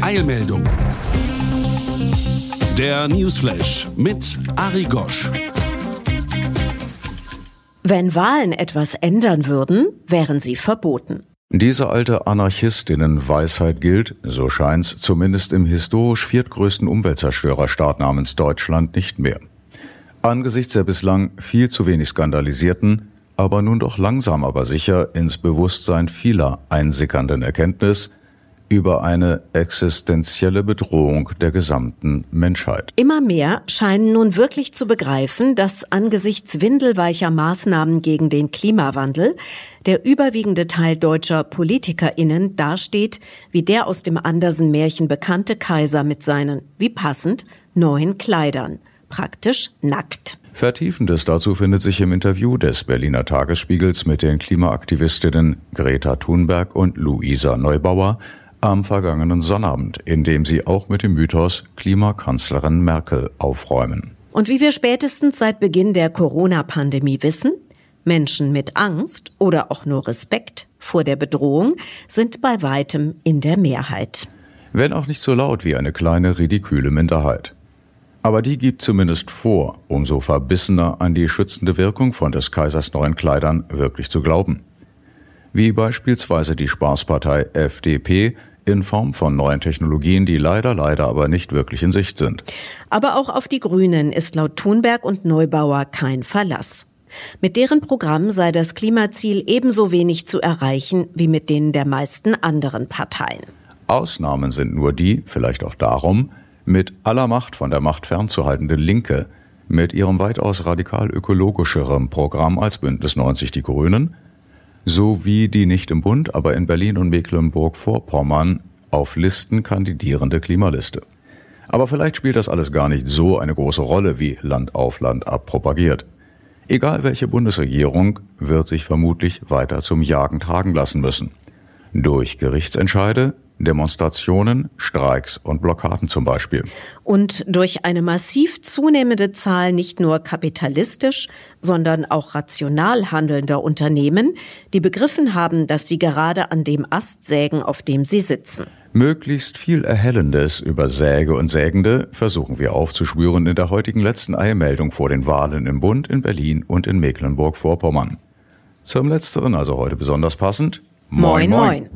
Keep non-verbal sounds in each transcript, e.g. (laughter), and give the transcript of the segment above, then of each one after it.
Eilmeldung. Der Newsflash mit Ari Gosch. Wenn Wahlen etwas ändern würden, wären sie verboten. Diese alte Anarchistinnen-Weisheit gilt, so scheint's, zumindest im historisch viertgrößten Umweltzerstörerstaat namens Deutschland nicht mehr. Angesichts der bislang viel zu wenig skandalisierten, aber nun doch langsam aber sicher ins Bewusstsein vieler einsickernden Erkenntnis, über eine existenzielle Bedrohung der gesamten Menschheit. Immer mehr scheinen nun wirklich zu begreifen, dass angesichts windelweicher Maßnahmen gegen den Klimawandel der überwiegende Teil deutscher PolitikerInnen dasteht wie der aus dem Andersen-Märchen bekannte Kaiser mit seinen, wie passend, neuen Kleidern. Praktisch nackt. Vertiefendes dazu findet sich im Interview des Berliner Tagesspiegels mit den Klimaaktivistinnen Greta Thunberg und Luisa Neubauer am vergangenen Sonnabend, in dem sie auch mit dem Mythos Klimakanzlerin Merkel aufräumen. Und wie wir spätestens seit Beginn der Corona-Pandemie wissen, Menschen mit Angst oder auch nur Respekt vor der Bedrohung sind bei weitem in der Mehrheit. Wenn auch nicht so laut wie eine kleine ridiküle Minderheit. Aber die gibt zumindest vor, umso verbissener an die schützende Wirkung von des Kaisers neuen Kleidern wirklich zu glauben. Wie beispielsweise die Spaßpartei FDP, in Form von neuen Technologien, die leider, leider aber nicht wirklich in Sicht sind. Aber auch auf die Grünen ist laut Thunberg und Neubauer kein Verlass. Mit deren Programm sei das Klimaziel ebenso wenig zu erreichen wie mit denen der meisten anderen Parteien. Ausnahmen sind nur die, vielleicht auch darum, mit aller Macht von der Macht fernzuhaltende Linke, mit ihrem weitaus radikal ökologischeren Programm als Bündnis 90 Die Grünen, sowie die nicht im Bund, aber in Berlin und Mecklenburg-Vorpommern auf Listen kandidierende Klimaliste. Aber vielleicht spielt das alles gar nicht so eine große Rolle, wie Land auf Land ab propagiert. Egal welche Bundesregierung wird sich vermutlich weiter zum Jagen tragen lassen müssen. Durch Gerichtsentscheide, Demonstrationen, Streiks und Blockaden zum Beispiel. Und durch eine massiv zunehmende Zahl nicht nur kapitalistisch, sondern auch rational handelnder Unternehmen, die begriffen haben, dass sie gerade an dem Ast sägen, auf dem sie sitzen. Möglichst viel Erhellendes über Säge und Sägende versuchen wir aufzuspüren in der heutigen letzten Eilmeldung vor den Wahlen im Bund, in Berlin und in Mecklenburg-Vorpommern. Zum Letzteren also heute besonders passend. Moin, moin.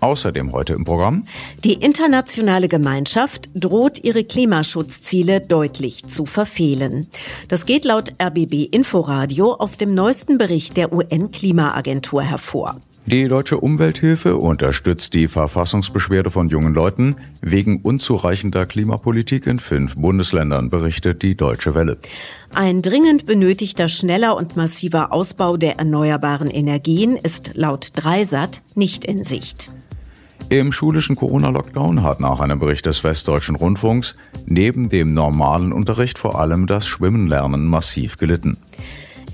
Außerdem heute im Programm. Die internationale Gemeinschaft droht ihre Klimaschutzziele deutlich zu verfehlen. Das geht laut RBB Inforadio aus dem neuesten Bericht der UN-Klimaagentur hervor. Die Deutsche Umwelthilfe unterstützt die Verfassungsbeschwerde von jungen Leuten wegen unzureichender Klimapolitik in fünf Bundesländern, berichtet die Deutsche Welle. Ein dringend benötigter schneller und massiver Ausbau der erneuerbaren Energien ist laut Dreisat nicht in Sicht. Im schulischen Corona-Lockdown hat nach einem Bericht des Westdeutschen Rundfunks neben dem normalen Unterricht vor allem das Schwimmenlernen massiv gelitten.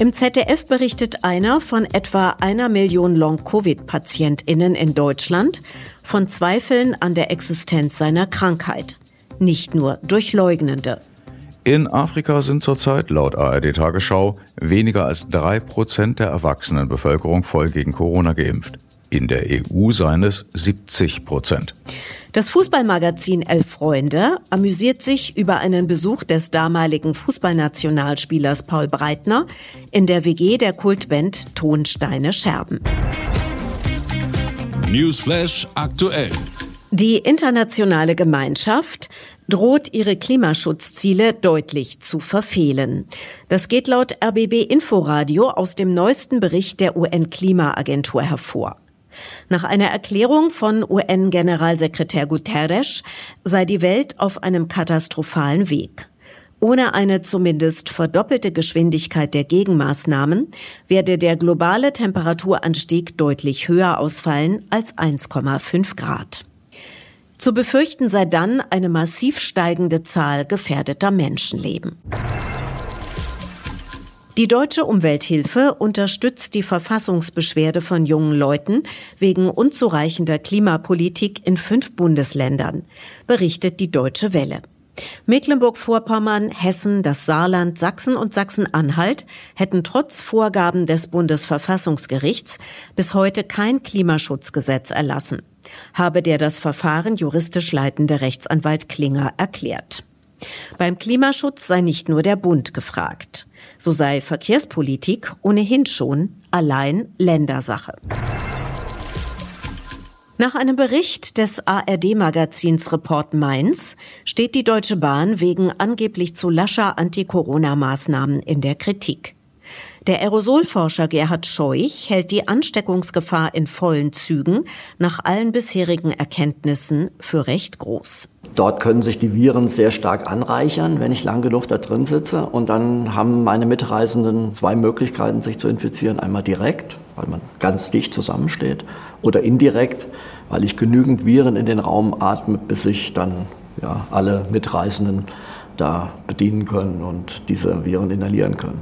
Im ZDF berichtet einer von etwa einer Million Long-Covid-PatientInnen in Deutschland von Zweifeln an der Existenz seiner Krankheit. Nicht nur durch Leugnende. In Afrika sind zurzeit laut ARD Tagesschau weniger als drei Prozent der erwachsenen Bevölkerung voll gegen Corona geimpft. In der EU seien es 70 Prozent. Das Fußballmagazin Elf Freunde amüsiert sich über einen Besuch des damaligen Fußballnationalspielers Paul Breitner in der WG der Kultband Tonsteine Scherben. Newsflash aktuell. Die internationale Gemeinschaft droht ihre Klimaschutzziele deutlich zu verfehlen. Das geht laut RBB Inforadio aus dem neuesten Bericht der UN-Klimaagentur hervor. Nach einer Erklärung von UN-Generalsekretär Guterres sei die Welt auf einem katastrophalen Weg. Ohne eine zumindest verdoppelte Geschwindigkeit der Gegenmaßnahmen werde der globale Temperaturanstieg deutlich höher ausfallen als 1,5 Grad. Zu befürchten sei dann eine massiv steigende Zahl gefährdeter Menschenleben. Die deutsche Umwelthilfe unterstützt die Verfassungsbeschwerde von jungen Leuten wegen unzureichender Klimapolitik in fünf Bundesländern, berichtet die Deutsche Welle. Mecklenburg-Vorpommern, Hessen, das Saarland, Sachsen und Sachsen-Anhalt hätten trotz Vorgaben des Bundesverfassungsgerichts bis heute kein Klimaschutzgesetz erlassen, habe der das Verfahren juristisch leitende Rechtsanwalt Klinger erklärt. Beim Klimaschutz sei nicht nur der Bund gefragt. So sei Verkehrspolitik ohnehin schon allein Ländersache. Nach einem Bericht des ARD-Magazins Report Mainz steht die Deutsche Bahn wegen angeblich zu lascher Anti-Corona-Maßnahmen in der Kritik. Der Aerosolforscher Gerhard Scheuch hält die Ansteckungsgefahr in vollen Zügen nach allen bisherigen Erkenntnissen für recht groß. Dort können sich die Viren sehr stark anreichern, wenn ich lang genug da drin sitze. Und dann haben meine Mitreisenden zwei Möglichkeiten, sich zu infizieren. Einmal direkt, weil man ganz dicht zusammensteht, oder indirekt, weil ich genügend Viren in den Raum atme, bis sich dann ja, alle Mitreisenden da bedienen können und diese Viren inhalieren können.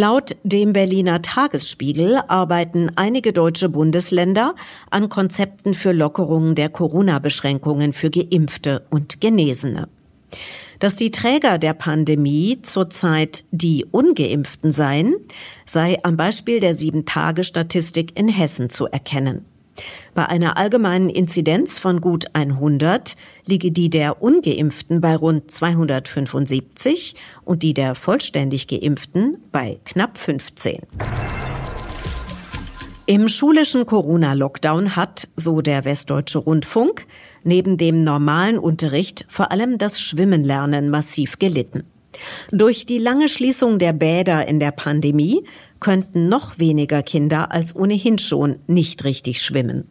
Laut dem Berliner Tagesspiegel arbeiten einige deutsche Bundesländer an Konzepten für Lockerungen der Corona-Beschränkungen für Geimpfte und Genesene. Dass die Träger der Pandemie zurzeit die ungeimpften seien, sei am Beispiel der Sieben-Tage-Statistik in Hessen zu erkennen. Bei einer allgemeinen Inzidenz von gut 100 liege die der ungeimpften bei rund 275 und die der vollständig geimpften bei knapp 15. Im schulischen Corona-Lockdown hat, so der Westdeutsche Rundfunk, neben dem normalen Unterricht vor allem das Schwimmenlernen massiv gelitten. Durch die lange Schließung der Bäder in der Pandemie könnten noch weniger Kinder als ohnehin schon nicht richtig schwimmen.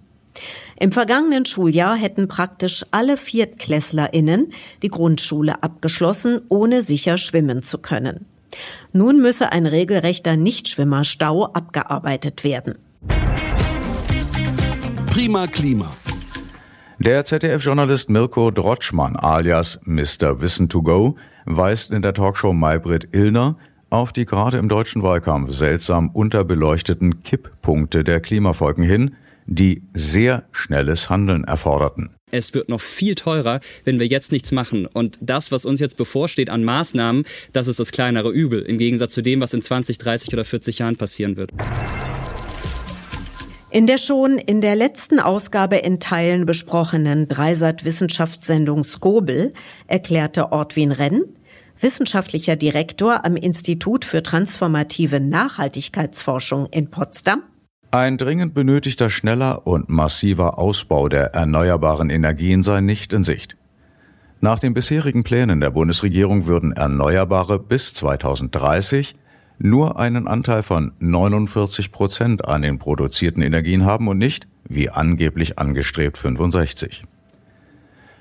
Im vergangenen Schuljahr hätten praktisch alle ViertklässlerInnen die Grundschule abgeschlossen, ohne sicher schwimmen zu können. Nun müsse ein regelrechter Nichtschwimmerstau abgearbeitet werden. Prima Klima. Der ZDF-Journalist Mirko Drotschmann alias Mr. Wissen to Go weist in der Talkshow Maybrit Illner auf die gerade im deutschen Wahlkampf seltsam unterbeleuchteten Kipppunkte der Klimafolgen hin, die sehr schnelles Handeln erforderten. Es wird noch viel teurer, wenn wir jetzt nichts machen. Und das, was uns jetzt bevorsteht an Maßnahmen, das ist das kleinere Übel, im Gegensatz zu dem, was in 20, 30 oder 40 Jahren passieren wird. In der schon in der letzten Ausgabe in Teilen besprochenen Dreisat-Wissenschaftssendung Skobel erklärte Ortwin Renn, wissenschaftlicher Direktor am Institut für transformative Nachhaltigkeitsforschung in Potsdam, ein dringend benötigter schneller und massiver Ausbau der erneuerbaren Energien sei nicht in Sicht. Nach den bisherigen Plänen der Bundesregierung würden Erneuerbare bis 2030 nur einen Anteil von 49 Prozent an den produzierten Energien haben und nicht, wie angeblich angestrebt, 65.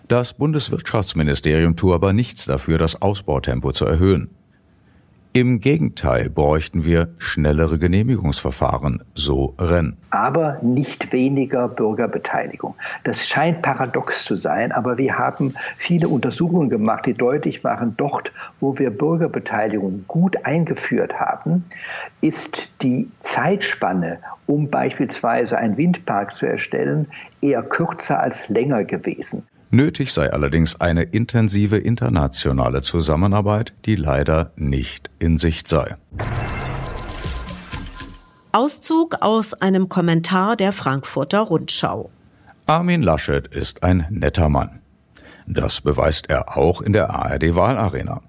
Das Bundeswirtschaftsministerium tue aber nichts dafür, das Ausbautempo zu erhöhen. Im Gegenteil bräuchten wir schnellere Genehmigungsverfahren, so Renn. Aber nicht weniger Bürgerbeteiligung. Das scheint paradox zu sein, aber wir haben viele Untersuchungen gemacht, die deutlich machen, dort, wo wir Bürgerbeteiligung gut eingeführt haben, ist die Zeitspanne, um beispielsweise einen Windpark zu erstellen, eher kürzer als länger gewesen. Nötig sei allerdings eine intensive internationale Zusammenarbeit, die leider nicht in Sicht sei. Auszug aus einem Kommentar der Frankfurter Rundschau. Armin Laschet ist ein netter Mann. Das beweist er auch in der ARD-Wahlarena.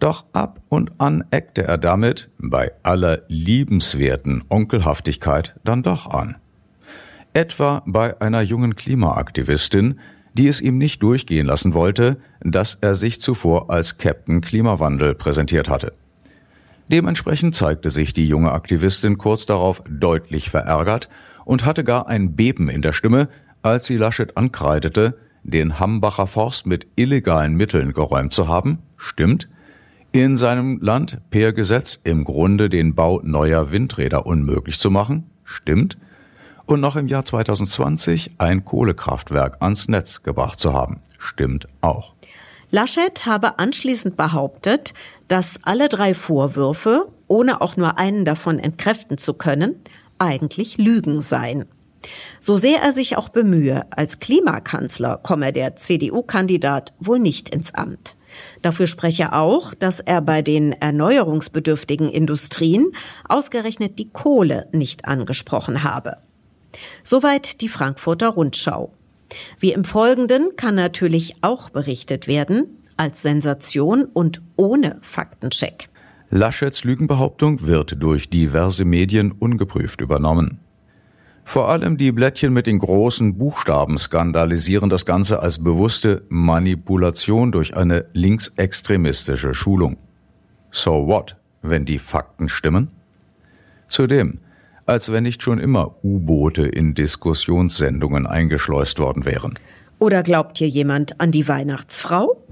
Doch ab und an eckte er damit, bei aller liebenswerten Onkelhaftigkeit, dann doch an. Etwa bei einer jungen Klimaaktivistin, die es ihm nicht durchgehen lassen wollte, dass er sich zuvor als Captain Klimawandel präsentiert hatte. Dementsprechend zeigte sich die junge Aktivistin kurz darauf deutlich verärgert und hatte gar ein Beben in der Stimme, als sie Laschet ankreidete, den Hambacher Forst mit illegalen Mitteln geräumt zu haben, stimmt. In seinem Land per Gesetz im Grunde den Bau neuer Windräder unmöglich zu machen, stimmt. Und noch im Jahr 2020 ein Kohlekraftwerk ans Netz gebracht zu haben, stimmt auch. Laschet habe anschließend behauptet, dass alle drei Vorwürfe, ohne auch nur einen davon entkräften zu können, eigentlich Lügen seien. So sehr er sich auch bemühe, als Klimakanzler komme der CDU-Kandidat wohl nicht ins Amt. Dafür spreche auch, dass er bei den erneuerungsbedürftigen Industrien ausgerechnet die Kohle nicht angesprochen habe. Soweit die Frankfurter Rundschau. Wie im Folgenden kann natürlich auch berichtet werden, als Sensation und ohne Faktencheck. Laschets Lügenbehauptung wird durch diverse Medien ungeprüft übernommen. Vor allem die Blättchen mit den großen Buchstaben skandalisieren das Ganze als bewusste Manipulation durch eine linksextremistische Schulung. So what, wenn die Fakten stimmen? Zudem, als wenn nicht schon immer U-Boote in Diskussionssendungen eingeschleust worden wären. Oder glaubt hier jemand an die Weihnachtsfrau?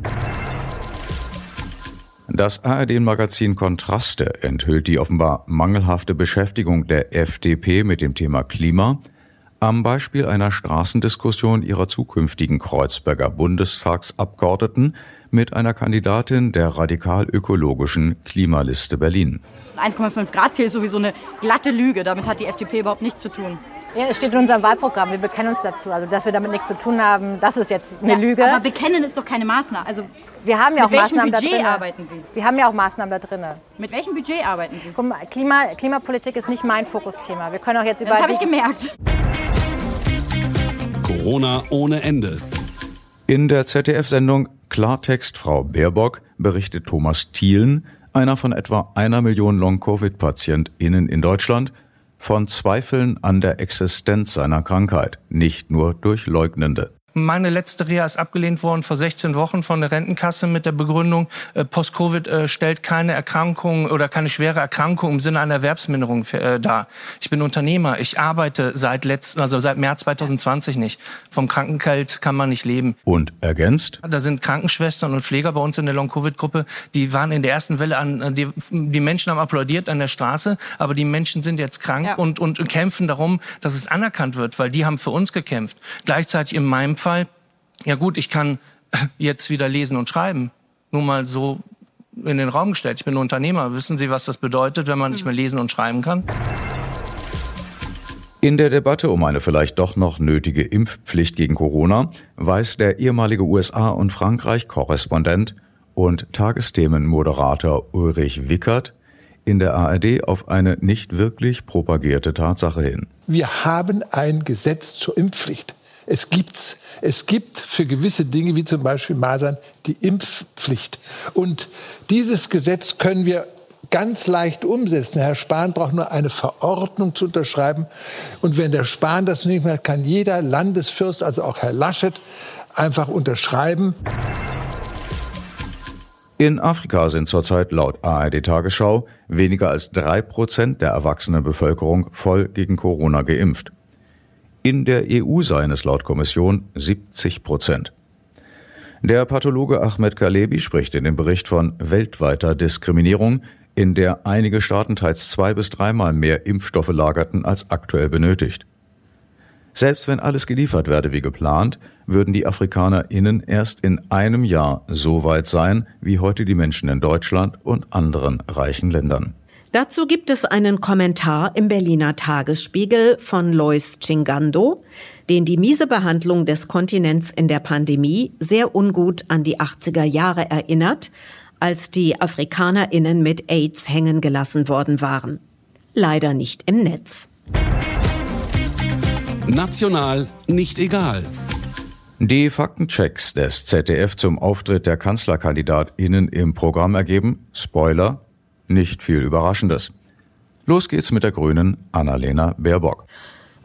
Das ARD-Magazin Kontraste enthüllt die offenbar mangelhafte Beschäftigung der FDP mit dem Thema Klima am Beispiel einer Straßendiskussion ihrer zukünftigen Kreuzberger Bundestagsabgeordneten mit einer Kandidatin der radikal-ökologischen Klimaliste Berlin. 1,5 Grad Ziel ist sowieso eine glatte Lüge. Damit hat die FDP überhaupt nichts zu tun. Ja, es steht in unserem Wahlprogramm. Wir bekennen uns dazu. Also, dass wir damit nichts zu tun haben, das ist jetzt eine ja, Lüge. Aber bekennen ist doch keine Maßnahme. Also, wir haben ja auch mit Maßnahmen welchem Budget da drin. arbeiten Sie? Wir haben ja auch Maßnahmen da drin. Mit welchem Budget arbeiten Sie? Guck mal, Klima, Klimapolitik ist nicht mein Fokusthema. Wir können auch jetzt über. Das habe ich gemerkt. Corona ohne Ende. In der ZDF-Sendung Klartext Frau Baerbock berichtet Thomas Thielen, einer von etwa einer Million Long-Covid-PatientInnen in Deutschland, von Zweifeln an der Existenz seiner Krankheit, nicht nur durch Leugnende. Meine letzte Reha ist abgelehnt worden vor 16 Wochen von der Rentenkasse mit der Begründung, äh, Post-Covid äh, stellt keine Erkrankung oder keine schwere Erkrankung im Sinne einer Erwerbsminderung äh, dar. Ich bin Unternehmer. Ich arbeite seit letzten, also seit März 2020 nicht. Vom Krankengeld kann man nicht leben. Und ergänzt? Da sind Krankenschwestern und Pfleger bei uns in der Long-Covid-Gruppe. Die waren in der ersten Welle an, die, die Menschen haben applaudiert an der Straße, aber die Menschen sind jetzt krank ja. und, und kämpfen darum, dass es anerkannt wird, weil die haben für uns gekämpft. Gleichzeitig in meinem Fall, ja gut, ich kann (laughs) jetzt wieder lesen und schreiben. Nur mal so in den Raum gestellt. Ich bin Unternehmer. Wissen Sie, was das bedeutet, wenn man nicht mehr lesen und schreiben kann? In der Debatte um eine vielleicht doch noch nötige Impfpflicht gegen Corona weist der ehemalige USA- und Frankreich-Korrespondent und Tagesthemenmoderator Ulrich Wickert in der ARD auf eine nicht wirklich propagierte Tatsache hin. Wir haben ein Gesetz zur Impfpflicht. Es gibt's. Es gibt für gewisse Dinge, wie zum Beispiel Masern, die Impfpflicht. Und dieses Gesetz können wir ganz leicht umsetzen. Herr Spahn braucht nur eine Verordnung zu unterschreiben. Und wenn der Spahn das nicht mehr kann jeder Landesfürst, also auch Herr Laschet, einfach unterschreiben. In Afrika sind zurzeit laut ARD Tagesschau weniger als drei Prozent der erwachsenen Bevölkerung voll gegen Corona geimpft. In der EU seien es laut Kommission 70 Prozent. Der Pathologe Ahmed Kalebi spricht in dem Bericht von weltweiter Diskriminierung, in der einige Staaten teils zwei bis dreimal mehr Impfstoffe lagerten als aktuell benötigt. Selbst wenn alles geliefert werde wie geplant, würden die AfrikanerInnen erst in einem Jahr so weit sein, wie heute die Menschen in Deutschland und anderen reichen Ländern. Dazu gibt es einen Kommentar im Berliner Tagesspiegel von Lois Chingando, den die miese Behandlung des Kontinents in der Pandemie sehr ungut an die 80er Jahre erinnert, als die AfrikanerInnen mit AIDS hängen gelassen worden waren. Leider nicht im Netz. National nicht egal. Die Faktenchecks des ZDF zum Auftritt der KanzlerkandidatInnen im Programm ergeben, Spoiler, nicht viel Überraschendes. Los geht's mit der Grünen Annalena Baerbock.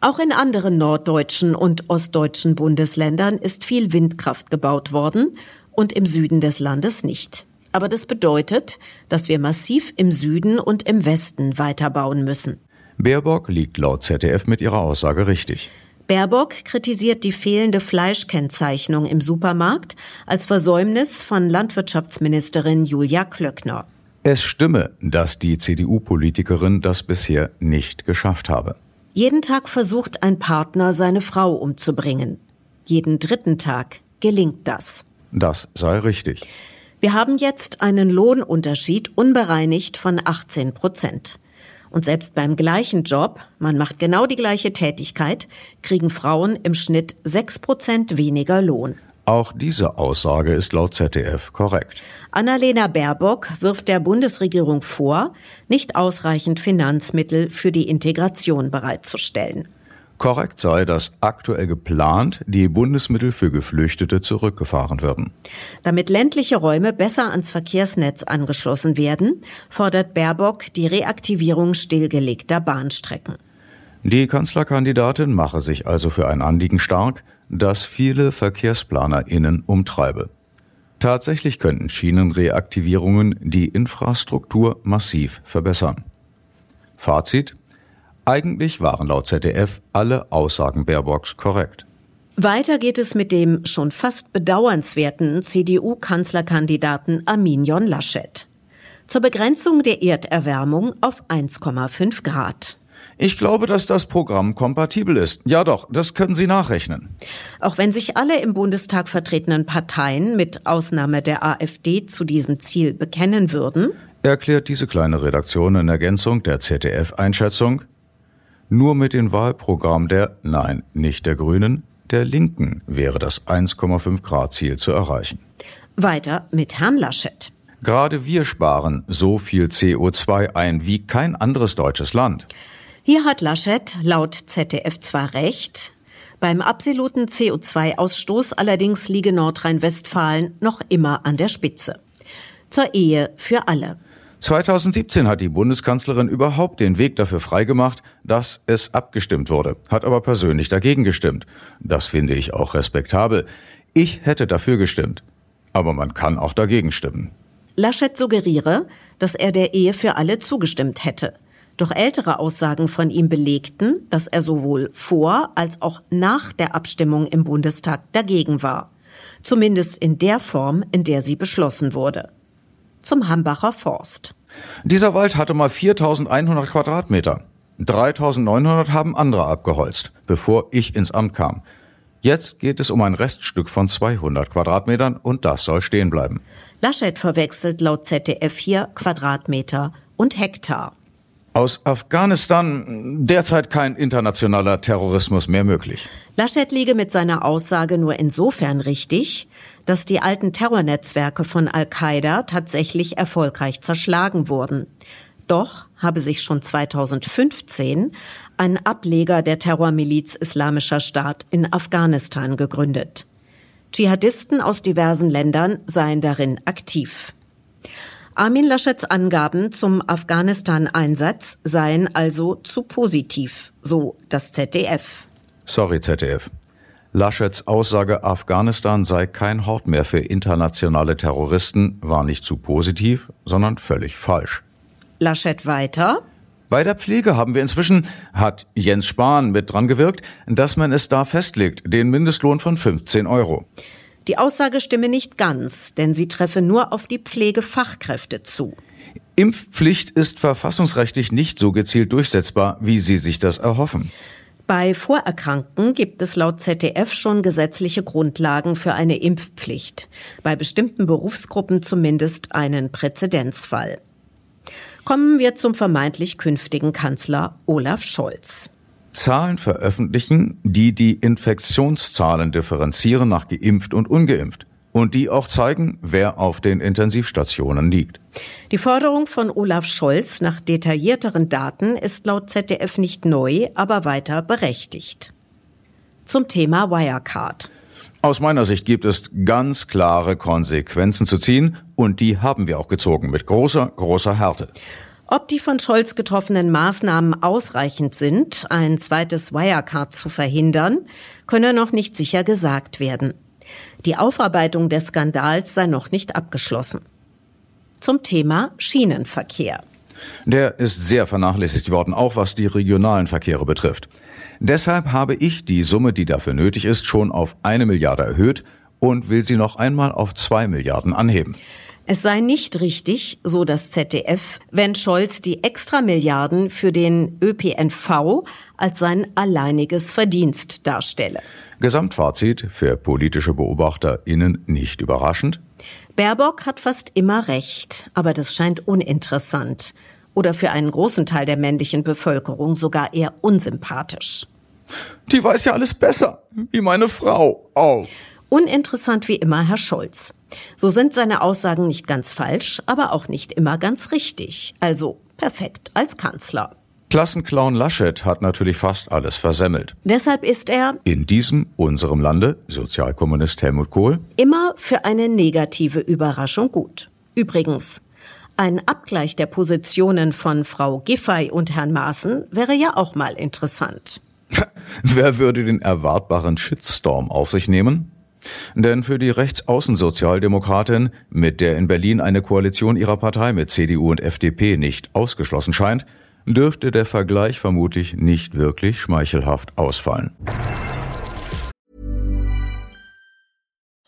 Auch in anderen norddeutschen und ostdeutschen Bundesländern ist viel Windkraft gebaut worden und im Süden des Landes nicht. Aber das bedeutet, dass wir massiv im Süden und im Westen weiterbauen müssen. Baerbock liegt laut ZDF mit ihrer Aussage richtig. Baerbock kritisiert die fehlende Fleischkennzeichnung im Supermarkt als Versäumnis von Landwirtschaftsministerin Julia Klöckner. Es stimme, dass die CDU-Politikerin das bisher nicht geschafft habe. Jeden Tag versucht ein Partner, seine Frau umzubringen. Jeden dritten Tag gelingt das. Das sei richtig. Wir haben jetzt einen Lohnunterschied unbereinigt von 18 Prozent. Und selbst beim gleichen Job, man macht genau die gleiche Tätigkeit, kriegen Frauen im Schnitt 6 Prozent weniger Lohn. Auch diese Aussage ist laut ZDF korrekt. Annalena Baerbock wirft der Bundesregierung vor, nicht ausreichend Finanzmittel für die Integration bereitzustellen. Korrekt sei, dass aktuell geplant die Bundesmittel für Geflüchtete zurückgefahren würden. Damit ländliche Räume besser ans Verkehrsnetz angeschlossen werden, fordert Baerbock die Reaktivierung stillgelegter Bahnstrecken. Die Kanzlerkandidatin mache sich also für ein Anliegen stark, das viele VerkehrsplanerInnen umtreibe. Tatsächlich könnten Schienenreaktivierungen die Infrastruktur massiv verbessern. Fazit. Eigentlich waren laut ZDF alle Aussagen Baerbocks korrekt. Weiter geht es mit dem schon fast bedauernswerten CDU-Kanzlerkandidaten Arminion Laschet. Zur Begrenzung der Erderwärmung auf 1,5 Grad. Ich glaube, dass das Programm kompatibel ist. Ja doch, das können Sie nachrechnen. Auch wenn sich alle im Bundestag vertretenen Parteien mit Ausnahme der AfD zu diesem Ziel bekennen würden, erklärt diese kleine Redaktion in Ergänzung der ZDF-Einschätzung, nur mit dem Wahlprogramm der, nein, nicht der Grünen, der Linken wäre das 1,5 Grad Ziel zu erreichen. Weiter mit Herrn Laschet. Gerade wir sparen so viel CO2 ein wie kein anderes deutsches Land. Hier hat Laschet laut ZDF zwar recht, beim absoluten CO2-Ausstoß allerdings liege Nordrhein-Westfalen noch immer an der Spitze. Zur Ehe für alle. 2017 hat die Bundeskanzlerin überhaupt den Weg dafür freigemacht, dass es abgestimmt wurde, hat aber persönlich dagegen gestimmt. Das finde ich auch respektabel. Ich hätte dafür gestimmt. Aber man kann auch dagegen stimmen. Laschet suggeriere, dass er der Ehe für alle zugestimmt hätte. Doch ältere Aussagen von ihm belegten, dass er sowohl vor als auch nach der Abstimmung im Bundestag dagegen war. Zumindest in der Form, in der sie beschlossen wurde. Zum Hambacher Forst. Dieser Wald hatte mal 4100 Quadratmeter. 3900 haben andere abgeholzt, bevor ich ins Amt kam. Jetzt geht es um ein Reststück von 200 Quadratmetern und das soll stehen bleiben. Laschet verwechselt laut ZDF hier Quadratmeter und Hektar. Aus Afghanistan derzeit kein internationaler Terrorismus mehr möglich. Laschet liege mit seiner Aussage nur insofern richtig, dass die alten Terrornetzwerke von Al-Qaida tatsächlich erfolgreich zerschlagen wurden. Doch habe sich schon 2015 ein Ableger der Terrormiliz Islamischer Staat in Afghanistan gegründet. Dschihadisten aus diversen Ländern seien darin aktiv. Armin Laschets Angaben zum Afghanistan-Einsatz seien also zu positiv, so das ZDF. Sorry, ZDF. Laschets Aussage, Afghanistan sei kein Hort mehr für internationale Terroristen, war nicht zu positiv, sondern völlig falsch. Laschet weiter. Bei der Pflege haben wir inzwischen, hat Jens Spahn mit dran gewirkt, dass man es da festlegt, den Mindestlohn von 15 Euro. Die Aussage stimme nicht ganz, denn sie treffe nur auf die Pflegefachkräfte zu. Impfpflicht ist verfassungsrechtlich nicht so gezielt durchsetzbar, wie Sie sich das erhoffen. Bei Vorerkrankten gibt es laut ZDF schon gesetzliche Grundlagen für eine Impfpflicht. Bei bestimmten Berufsgruppen zumindest einen Präzedenzfall. Kommen wir zum vermeintlich künftigen Kanzler Olaf Scholz. Zahlen veröffentlichen, die die Infektionszahlen differenzieren nach geimpft und ungeimpft und die auch zeigen, wer auf den Intensivstationen liegt. Die Forderung von Olaf Scholz nach detaillierteren Daten ist laut ZDF nicht neu, aber weiter berechtigt. Zum Thema Wirecard. Aus meiner Sicht gibt es ganz klare Konsequenzen zu ziehen und die haben wir auch gezogen mit großer, großer Härte. Ob die von Scholz getroffenen Maßnahmen ausreichend sind, ein zweites Wirecard zu verhindern, könne noch nicht sicher gesagt werden. Die Aufarbeitung des Skandals sei noch nicht abgeschlossen. Zum Thema Schienenverkehr. Der ist sehr vernachlässigt worden, auch was die regionalen Verkehre betrifft. Deshalb habe ich die Summe, die dafür nötig ist, schon auf eine Milliarde erhöht und will sie noch einmal auf zwei Milliarden anheben. Es sei nicht richtig, so das ZDF, wenn Scholz die Extramilliarden für den ÖPNV als sein alleiniges Verdienst darstelle. Gesamtfazit für politische BeobachterInnen nicht überraschend. Baerbock hat fast immer recht, aber das scheint uninteressant oder für einen großen Teil der männlichen Bevölkerung sogar eher unsympathisch. Die weiß ja alles besser, wie meine Frau auch. Uninteressant wie immer Herr Scholz. So sind seine Aussagen nicht ganz falsch, aber auch nicht immer ganz richtig. Also perfekt als Kanzler. Klassenclown Laschet hat natürlich fast alles versemmelt. Deshalb ist er in diesem unserem Lande, Sozialkommunist Helmut Kohl, immer für eine negative Überraschung gut. Übrigens, ein Abgleich der Positionen von Frau Giffey und Herrn Maaßen wäre ja auch mal interessant. (laughs) Wer würde den erwartbaren Shitstorm auf sich nehmen? Denn für die Rechtsaußensozialdemokratin, mit der in Berlin eine Koalition ihrer Partei mit CDU und FDP nicht ausgeschlossen scheint, dürfte der Vergleich vermutlich nicht wirklich schmeichelhaft ausfallen.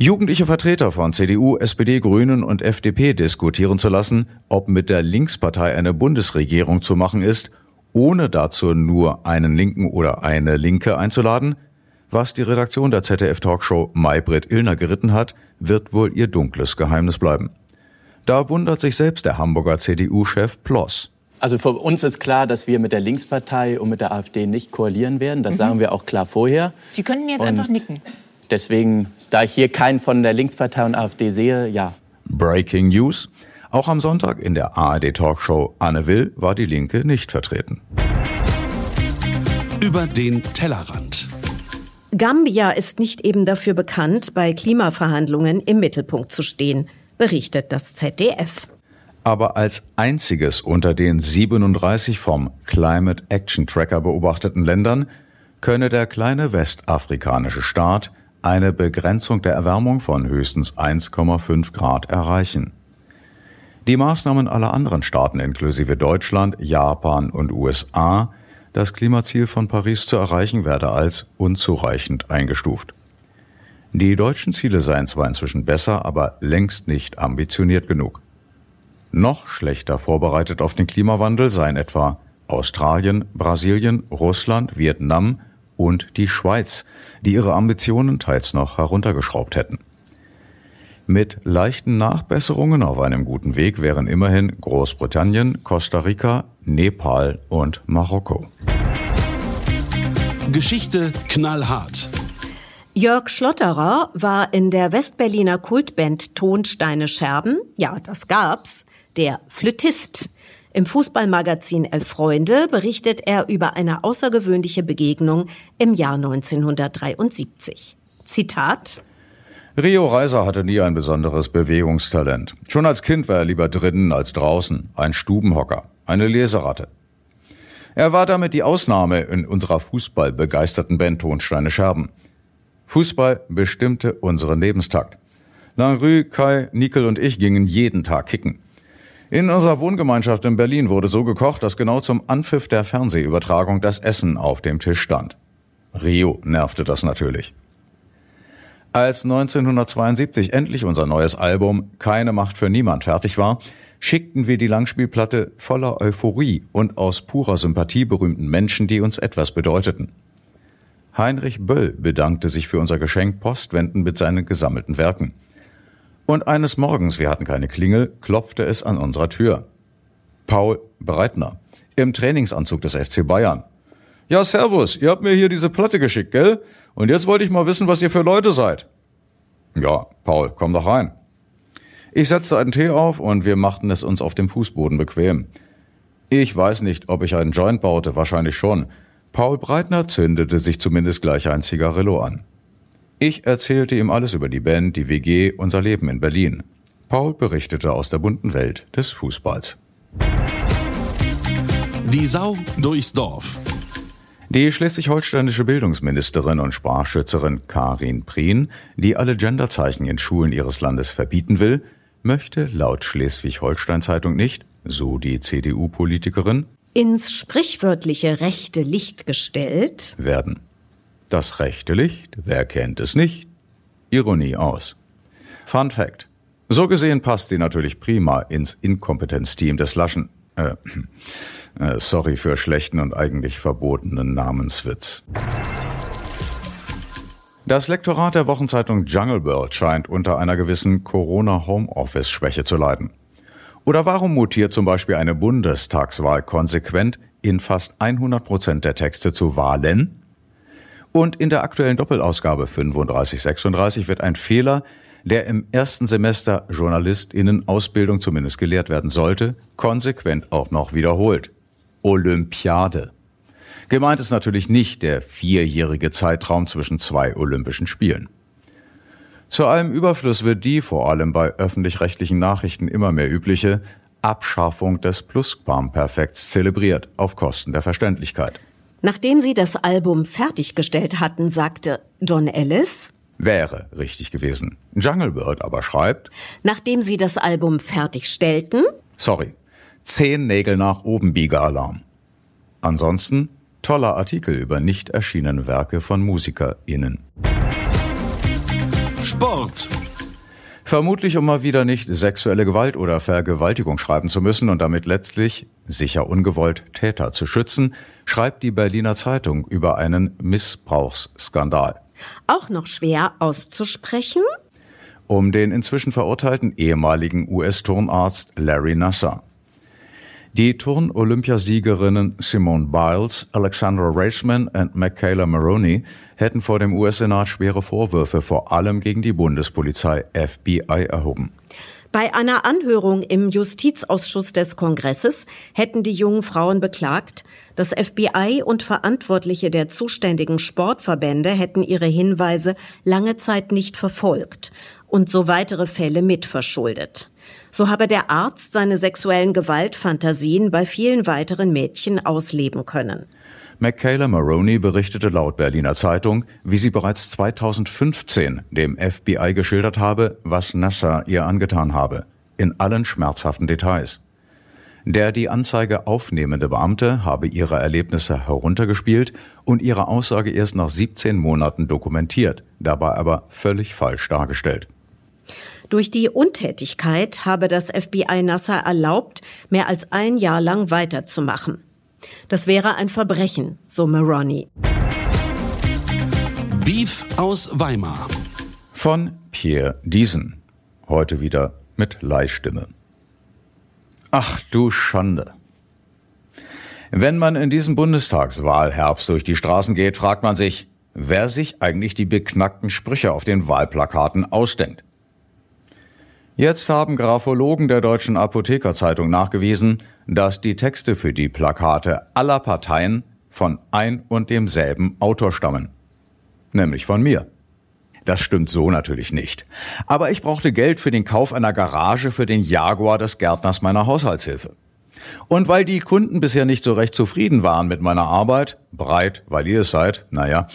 Jugendliche Vertreter von CDU, SPD, Grünen und FDP diskutieren zu lassen, ob mit der Linkspartei eine Bundesregierung zu machen ist, ohne dazu nur einen Linken oder eine Linke einzuladen, was die Redaktion der ZDF-Talkshow Maybrit Illner geritten hat, wird wohl ihr dunkles Geheimnis bleiben. Da wundert sich selbst der Hamburger CDU-Chef Ploss. Also für uns ist klar, dass wir mit der Linkspartei und mit der AfD nicht koalieren werden. Das mhm. sagen wir auch klar vorher. Sie könnten jetzt und einfach nicken. Deswegen, da ich hier keinen von der Linkspartei und AfD sehe, ja. Breaking News. Auch am Sonntag in der ARD-Talkshow Anne Will war die Linke nicht vertreten. Über den Tellerrand. Gambia ist nicht eben dafür bekannt, bei Klimaverhandlungen im Mittelpunkt zu stehen, berichtet das ZDF. Aber als einziges unter den 37 vom Climate Action Tracker beobachteten Ländern könne der kleine westafrikanische Staat eine Begrenzung der Erwärmung von höchstens 1,5 Grad erreichen. Die Maßnahmen aller anderen Staaten inklusive Deutschland, Japan und USA, das Klimaziel von Paris zu erreichen, werde als unzureichend eingestuft. Die deutschen Ziele seien zwar inzwischen besser, aber längst nicht ambitioniert genug. Noch schlechter vorbereitet auf den Klimawandel seien etwa Australien, Brasilien, Russland, Vietnam und die Schweiz, die ihre Ambitionen teils noch heruntergeschraubt hätten. Mit leichten Nachbesserungen auf einem guten Weg wären immerhin Großbritannien, Costa Rica, Nepal und Marokko. Geschichte knallhart. Jörg Schlotterer war in der Westberliner Kultband Tonsteine Scherben, ja, das gab's, der Flötist. Im Fußballmagazin Elf Freunde berichtet er über eine außergewöhnliche Begegnung im Jahr 1973. Zitat Rio Reiser hatte nie ein besonderes Bewegungstalent. Schon als Kind war er lieber drinnen als draußen, ein Stubenhocker, eine Leseratte. Er war damit die Ausnahme in unserer fußballbegeisterten Band Tonsteine Scherben. Fußball bestimmte unseren Lebenstakt. Langrue, Kai, Nickel und ich gingen jeden Tag kicken. In unserer Wohngemeinschaft in Berlin wurde so gekocht, dass genau zum Anpfiff der Fernsehübertragung das Essen auf dem Tisch stand. Rio nervte das natürlich. Als 1972 endlich unser neues Album Keine Macht für Niemand fertig war, schickten wir die Langspielplatte voller Euphorie und aus purer Sympathie berühmten Menschen, die uns etwas bedeuteten. Heinrich Böll bedankte sich für unser Geschenk postwendend mit seinen gesammelten Werken. Und eines Morgens, wir hatten keine Klingel, klopfte es an unserer Tür. Paul Breitner, im Trainingsanzug des FC Bayern. Ja, servus, ihr habt mir hier diese Platte geschickt, gell? Und jetzt wollte ich mal wissen, was ihr für Leute seid. Ja, Paul, komm doch rein. Ich setzte einen Tee auf und wir machten es uns auf dem Fußboden bequem. Ich weiß nicht, ob ich einen Joint baute, wahrscheinlich schon. Paul Breitner zündete sich zumindest gleich ein Zigarillo an. Ich erzählte ihm alles über die Band, die WG, unser Leben in Berlin. Paul berichtete aus der bunten Welt des Fußballs. Die Sau durchs Dorf. Die schleswig-holsteinische Bildungsministerin und Sprachschützerin Karin Prien, die alle Genderzeichen in Schulen ihres Landes verbieten will, möchte laut Schleswig-Holstein-Zeitung nicht, so die CDU-Politikerin, ins sprichwörtliche rechte Licht gestellt werden. Das rechte Licht, wer kennt es nicht? Ironie aus. Fun Fact. So gesehen passt sie natürlich prima ins Inkompetenzteam des Laschen. Äh, (clears throat) äh, sorry für schlechten und eigentlich verbotenen Namenswitz. Das Lektorat der Wochenzeitung Jungle World scheint unter einer gewissen Corona-Homeoffice-Schwäche zu leiden. Oder warum mutiert zum Beispiel eine Bundestagswahl konsequent in fast 100 Prozent der Texte zu Wahlen? Und in der aktuellen Doppelausgabe 3536 wird ein Fehler, der im ersten Semester JournalistInnen-Ausbildung zumindest gelehrt werden sollte, konsequent auch noch wiederholt. Olympiade. Gemeint ist natürlich nicht der vierjährige Zeitraum zwischen zwei Olympischen Spielen. Zu allem Überfluss wird die, vor allem bei öffentlich-rechtlichen Nachrichten immer mehr übliche, Abschaffung des Plusquamperfekts zelebriert, auf Kosten der Verständlichkeit. Nachdem sie das Album fertiggestellt hatten, sagte John Ellis, Wäre richtig gewesen. Jungle Bird aber schreibt, nachdem sie das Album fertigstellten, sorry, zehn Nägel nach oben Biegealarm. Ansonsten toller Artikel über nicht erschienene Werke von MusikerInnen. Sport. Vermutlich, um mal wieder nicht sexuelle Gewalt oder Vergewaltigung schreiben zu müssen und damit letztlich, sicher ungewollt, Täter zu schützen, schreibt die Berliner Zeitung über einen Missbrauchsskandal. Auch noch schwer auszusprechen? Um den inzwischen verurteilten ehemaligen US-Turnarzt Larry Nasser. Die Turn-Olympiasiegerinnen Simone Biles, Alexandra Raceman und Michaela Maroney hätten vor dem US-Senat schwere Vorwürfe vor allem gegen die Bundespolizei FBI erhoben. Bei einer Anhörung im Justizausschuss des Kongresses hätten die jungen Frauen beklagt, das FBI und Verantwortliche der zuständigen Sportverbände hätten ihre Hinweise lange Zeit nicht verfolgt und so weitere Fälle mitverschuldet. So habe der Arzt seine sexuellen Gewaltfantasien bei vielen weiteren Mädchen ausleben können. Michaela Maroney berichtete laut Berliner Zeitung, wie sie bereits 2015 dem FBI geschildert habe, was Nasser ihr angetan habe, in allen schmerzhaften Details. Der die Anzeige aufnehmende Beamte habe ihre Erlebnisse heruntergespielt und ihre Aussage erst nach 17 Monaten dokumentiert, dabei aber völlig falsch dargestellt. Durch die Untätigkeit habe das FBI Nasser erlaubt, mehr als ein Jahr lang weiterzumachen. Das wäre ein Verbrechen, so Maroney. Beef aus Weimar. Von Pierre Diesen. Heute wieder mit Leihstimme. Ach du Schande. Wenn man in diesem Bundestagswahlherbst durch die Straßen geht, fragt man sich, wer sich eigentlich die beknackten Sprüche auf den Wahlplakaten ausdenkt. Jetzt haben Graphologen der Deutschen Apothekerzeitung nachgewiesen, dass die Texte für die Plakate aller Parteien von ein und demselben Autor stammen. Nämlich von mir. Das stimmt so natürlich nicht. Aber ich brauchte Geld für den Kauf einer Garage für den Jaguar des Gärtners meiner Haushaltshilfe. Und weil die Kunden bisher nicht so recht zufrieden waren mit meiner Arbeit, breit, weil ihr es seid, naja,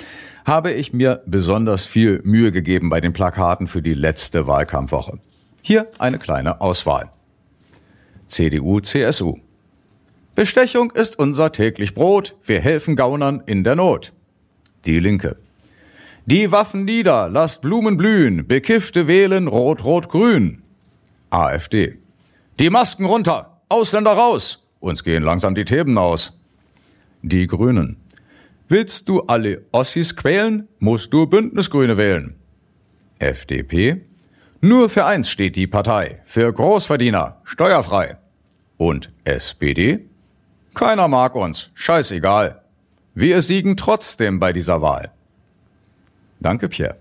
habe ich mir besonders viel Mühe gegeben bei den Plakaten für die letzte Wahlkampfwoche. Hier eine kleine Auswahl. CDU, CSU. Bestechung ist unser täglich Brot. Wir helfen Gaunern in der Not. Die Linke. Die Waffen nieder, lasst Blumen blühen. Bekiffte wählen Rot, Rot, Grün. AfD. Die Masken runter, Ausländer raus. Uns gehen langsam die Theben aus. Die Grünen. Willst du alle Ossis quälen, musst du Bündnisgrüne wählen. FDP. Nur für eins steht die Partei, für Großverdiener, steuerfrei. Und SPD? Keiner mag uns, scheißegal. Wir siegen trotzdem bei dieser Wahl. Danke, Pierre.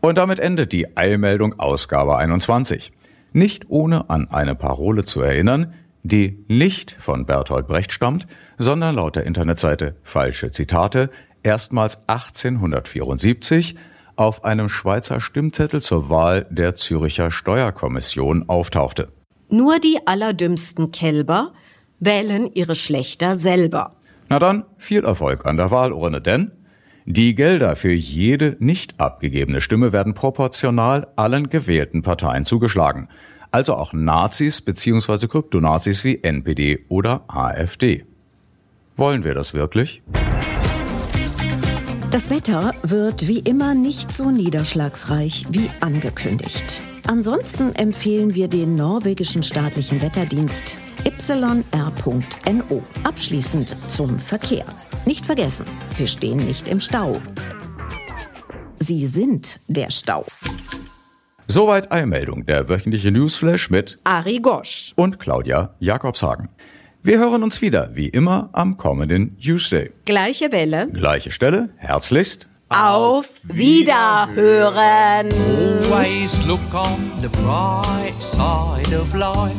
Und damit endet die Eilmeldung Ausgabe 21. Nicht ohne an eine Parole zu erinnern, die nicht von Bertolt Brecht stammt, sondern laut der Internetseite Falsche Zitate erstmals 1874 auf einem Schweizer Stimmzettel zur Wahl der Züricher Steuerkommission auftauchte. Nur die allerdümmsten Kälber wählen ihre Schlechter selber. Na dann, viel Erfolg an der Wahlurne, denn die Gelder für jede nicht abgegebene Stimme werden proportional allen gewählten Parteien zugeschlagen. Also auch Nazis bzw. Kryptonazis wie NPD oder AfD. Wollen wir das wirklich? Das Wetter wird wie immer nicht so niederschlagsreich wie angekündigt. Ansonsten empfehlen wir den norwegischen staatlichen Wetterdienst yr.no. Abschließend zum Verkehr. Nicht vergessen, Sie stehen nicht im Stau. Sie sind der Stau. Soweit Eilmeldung, der wöchentliche Newsflash mit Ari Gosch und Claudia Jakobshagen. Wir hören uns wieder, wie immer, am kommenden Tuesday. Gleiche Welle. Gleiche Stelle. Herzlichst. Auf Wiederhören. Always look on the bright side of life.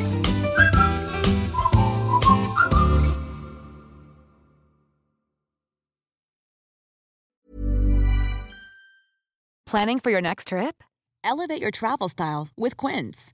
Planning for your next trip? Elevate your travel style with Quince.